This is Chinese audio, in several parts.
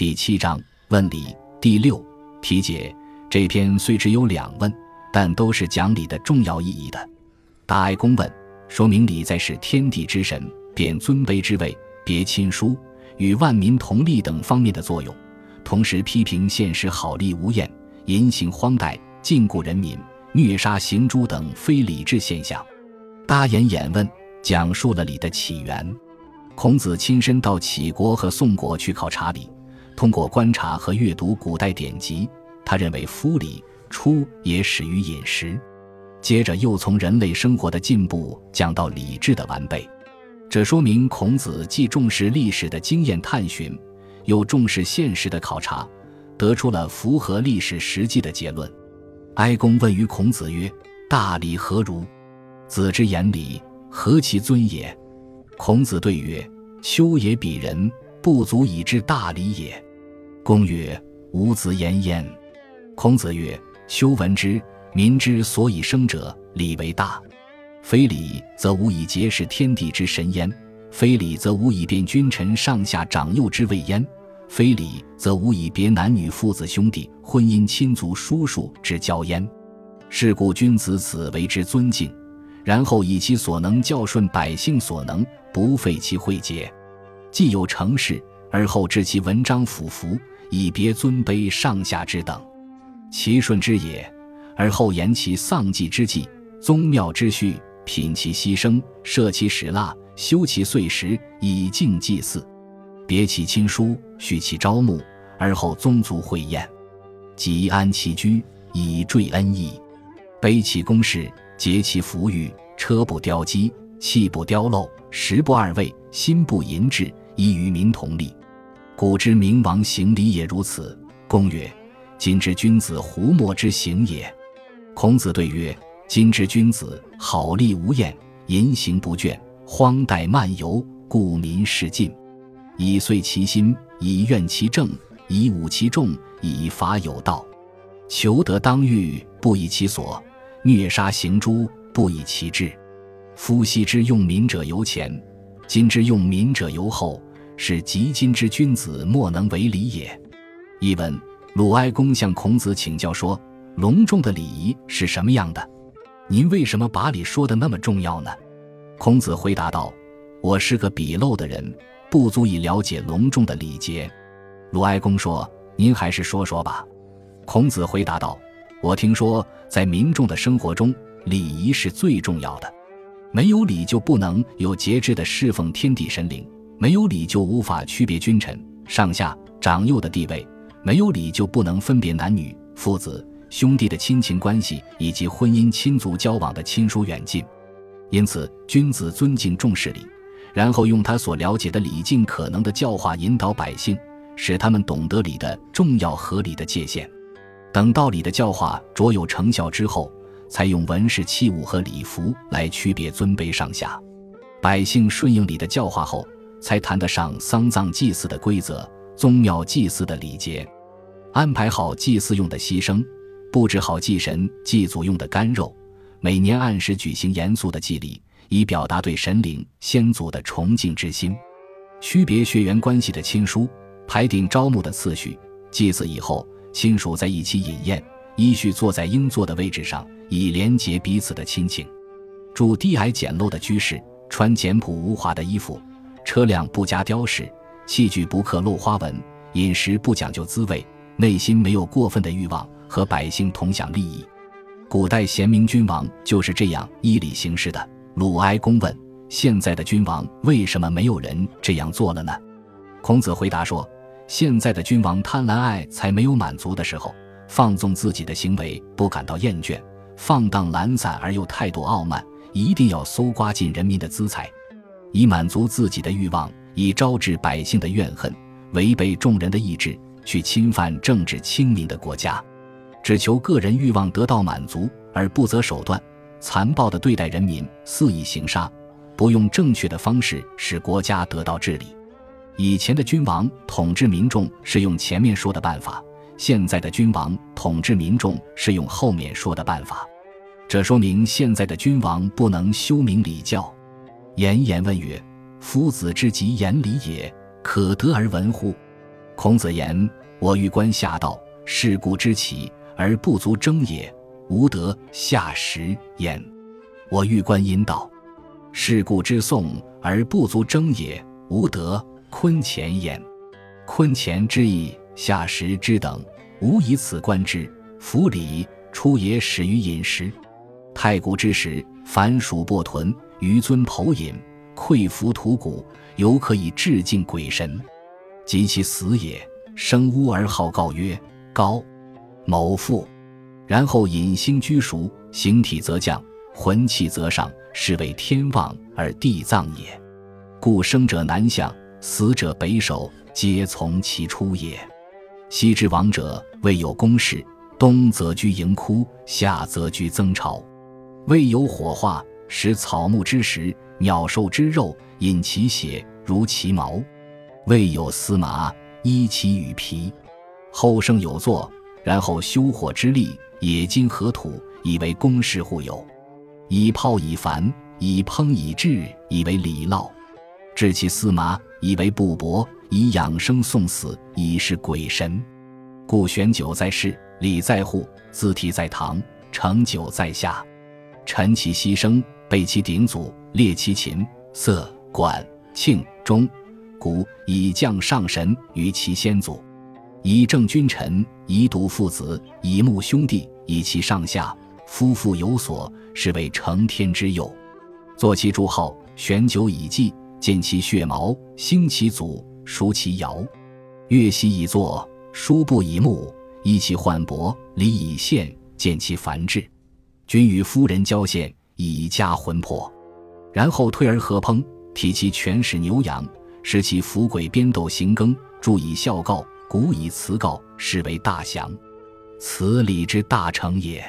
第七章问礼第六题解。这篇虽只有两问，但都是讲理的重要意义的。大哀公问，说明礼在是天地之神，便尊卑之位，别亲疏，与万民同利等方面的作用。同时批评现实好利无厌、淫行荒诞、禁锢人民、虐杀行诸等非礼制现象。大言演问，讲述了礼的起源。孔子亲身到杞国和宋国去考察礼，通过观察和阅读古代典籍，他认为夫礼初也始于饮食，接着又从人类生活的进步讲到礼制的完备。这说明孔子既重视历史的经验探寻，又重视现实的考察，得出了符合历史实际的结论。哀公问于孔子曰：“大礼何如？”子之言礼，何其尊也！孔子对曰：“丘也，鄙人不足以知大礼也。”公曰：“吾子言焉。”孔子曰：“修闻之，民之所以生者，礼为大。非礼，则无以结事天地之神焉；非礼，则无以辨君臣上下长幼之谓焉；非礼，则无以别男女父子兄弟婚姻亲族叔叔之交焉。是故君子此为之尊敬。”然后以其所能教顺百姓所能，不废其惠节，既有成事，而后治其文章府服，以别尊卑上下之等，其顺之也。而后言其丧祭之祭，宗庙之序，品其牺牲，设其始蜡，修其岁时，以敬祭祀，别其亲疏，许其朝暮，而后宗族会宴，即安其居，以坠恩义，卑其公事。结其服御，车不雕机，器不雕镂，食不二味，心不淫志，以与民同利。古之明王行礼也如此。公曰：“今之君子胡莫之行也？”孔子对曰：“今之君子好利无厌，淫行不倦，荒怠漫游，故民事尽，以遂其心，以怨其政，以武其众，以法有道。求得当欲，不以其所。”虐杀行诸，不以其志。夫昔之用民者由前，今之用民者由后，是及今之君子莫能为礼也。译文：鲁哀公向孔子请教说：“隆重的礼仪是什么样的？您为什么把礼说的那么重要呢？”孔子回答道：“我是个鄙陋的人，不足以了解隆重的礼节。”鲁哀公说：“您还是说说吧。”孔子回答道。我听说，在民众的生活中，礼仪是最重要的。没有礼，就不能有节制的侍奉天地神灵；没有礼，就无法区别君臣、上下、长幼的地位；没有礼，就不能分别男女、父子、兄弟的亲情关系，以及婚姻亲族交往的亲疏远近。因此，君子尊敬重视礼，然后用他所了解的礼，尽可能的教化引导百姓，使他们懂得礼的重要合理的界限。等道理的教化卓有成效之后，才用文饰器物和礼服来区别尊卑上下。百姓顺应礼的教化后，才谈得上丧葬祭祀的规则、宗庙祭祀的礼节，安排好祭祀用的牺牲，布置好祭神祭祖用的干肉，每年按时举行严肃的祭礼，以表达对神灵先祖的崇敬之心。区别血缘关系的亲疏，排定招募的次序。祭祀以后。亲属在一起饮宴，依序坐在应坐的位置上，以连结彼此的亲情。住低矮简陋的居室，穿简朴无华的衣服，车辆不加雕饰，器具不刻镂花纹，饮食不讲究滋味，内心没有过分的欲望，和百姓同享利益。古代贤明君王就是这样依礼行事的。鲁哀公问：现在的君王为什么没有人这样做了呢？孔子回答说。现在的君王贪婪爱才没有满足的时候，放纵自己的行为不感到厌倦，放荡懒散而又态度傲慢，一定要搜刮尽人民的资财，以满足自己的欲望，以招致百姓的怨恨，违背众人的意志，去侵犯政治清明的国家，只求个人欲望得到满足，而不择手段，残暴地对待人民，肆意行杀，不用正确的方式使国家得到治理。以前的君王统治民众是用前面说的办法，现在的君王统治民众是用后面说的办法。这说明现在的君王不能修明礼教。颜颜问曰：“夫子之极言礼也，可得而闻乎？”孔子言：“我欲观下道，是故知起而不足争也，无得下实焉。我欲观阴道，是故知讼而不足争也，无得坤乾焉。坤乾之意，下实之等，无以此观之。夫礼出也始于饮食。太古之时，凡属薄豚，余尊剖饮，溃服土骨，犹可以致敬鬼神。及其死也，生屋而号告曰：高某父。然后引星居熟，形体则降，魂气则上，是为天旺而地藏也。故生者南向，死者北守。皆从其出也。昔之王者，未有公事，冬则居营窟，夏则居曾巢。未有火化，食草木之食，鸟兽之肉，饮其血，如其毛。未有司马，衣其羽皮。后生有作，然后修火之力，冶金合土，以为公事户有。以炮以凡，以烹以制，以为礼烙。治其司马，以为布帛。以养生送死，以示鬼神。故玄酒在室，礼在户，字体在堂，成酒在下。陈其牺牲，备其鼎祖，列其琴瑟管庆钟鼓，以降上神于其先祖，以正君臣，以笃父子，以睦兄弟，以其上下。夫妇有所，是为承天之佑。坐其诸号，选酒以祭，见其血毛，兴其祖。书其尧，月息以作；书布以木，衣其缓帛，礼以献，见其繁殖。君与夫人交献，以加魂魄。然后退而合烹，体其全是牛羊，使其福贵边斗行耕，祝以孝告，古以辞告，是为大祥。此礼之大成也。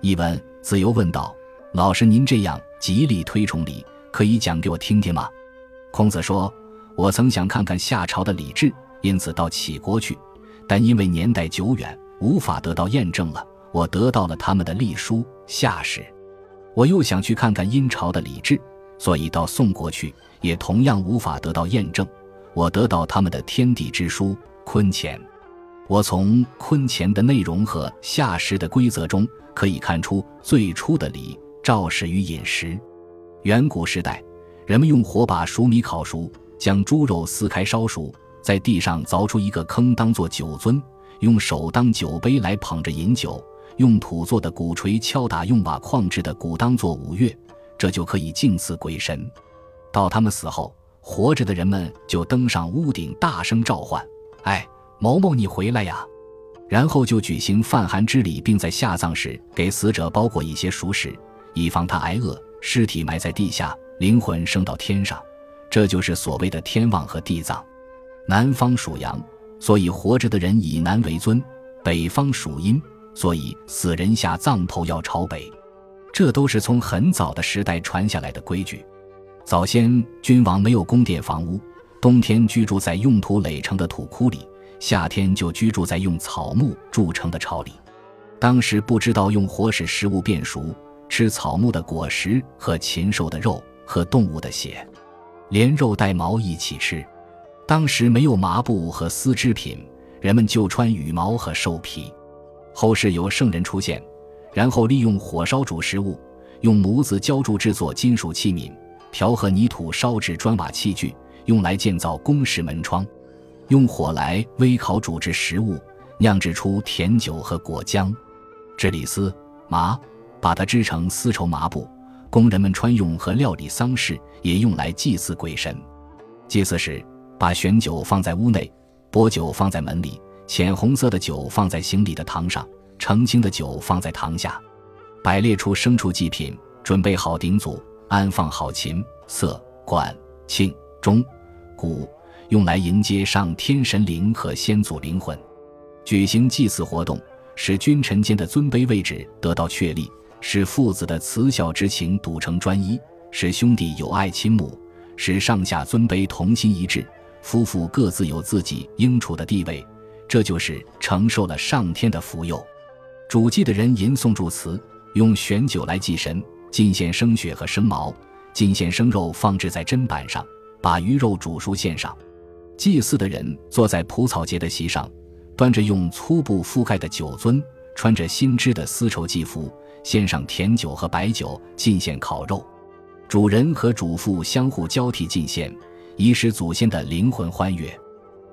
译文：子游问道：“老师，您这样极力推崇礼，可以讲给我听听吗？”孔子说。我曾想看看夏朝的礼制，因此到杞国去，但因为年代久远，无法得到验证了。我得到了他们的隶书《夏史》。我又想去看看殷朝的礼制，所以到宋国去，也同样无法得到验证。我得到他们的天地之书《坤乾》。我从《坤乾》的内容和《夏时的规则中，可以看出最初的礼肇始于饮食。远古时代，人们用火把熟米烤熟。将猪肉撕开烧熟，在地上凿出一个坑当做酒樽，用手当酒杯来捧着饮酒，用土做的鼓槌敲打用瓦矿制的鼓当做舞乐，这就可以敬祀鬼神。到他们死后，活着的人们就登上屋顶大声召唤：“哎，某某你回来呀！”然后就举行泛寒之礼，并在下葬时给死者包裹一些熟食，以防他挨饿。尸体埋在地下，灵魂升到天上。这就是所谓的天旺和地藏。南方属阳，所以活着的人以南为尊；北方属阴，所以死人下葬头要朝北。这都是从很早的时代传下来的规矩。早先君王没有宫殿房屋，冬天居住在用土垒成的土窟里，夏天就居住在用草木筑成的巢里。当时不知道用火使食物变熟，吃草木的果实和禽兽的肉和动物的血。连肉带毛一起吃，当时没有麻布和丝织品，人们就穿羽毛和兽皮。后世有圣人出现，然后利用火烧煮食物，用模子浇铸制作金属器皿，调和泥土烧制砖瓦器具，用来建造宫室门窗，用火来煨烤煮制食物，酿制出甜酒和果浆。制里丝麻，把它织成丝绸麻布。工人们穿用和料理丧事，也用来祭祀鬼神。祭祀时，把玄酒放在屋内，薄酒放在门里，浅红色的酒放在行礼的堂上，澄清的酒放在堂下。摆列出牲畜祭品，准备好鼎祖，安放好琴瑟管磬钟鼓，用来迎接上天神灵和先祖灵魂。举行祭祀活动，使君臣间的尊卑位置得到确立。使父子的慈孝之情笃成专一，使兄弟友爱亲睦，使上下尊卑同心一致，夫妇各自有自己应处的地位，这就是承受了上天的福佑。主祭的人吟诵祝词，用玄酒来祭神，进献生血和生毛，进献生肉放置在砧板上，把鱼肉煮熟献上。祭祀的人坐在蒲草节的席上，端着用粗布覆盖的酒樽，穿着新织的丝绸祭服，献上甜酒和白酒，进献烤肉。主人和主妇相互交替进献，以使祖先的灵魂欢悦。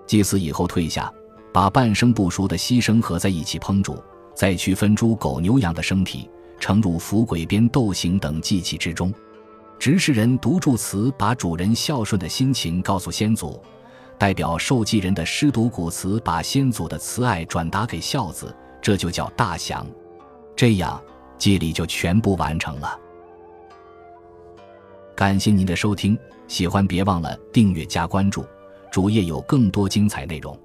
祭祀以后退下，把半生不熟的牺牲合在一起烹煮，再区分猪、狗、牛、羊的生体，盛入符鬼鞭、斗形等祭器之中。执事人读祝词，把主人孝顺的心情告诉先祖；代表受祭人的师读古词，把先祖的慈爱转达给孝子，这就叫大祥。这样祭礼就全部完成了。感谢您的收听，喜欢别忘了订阅加关注，主页有更多精彩内容。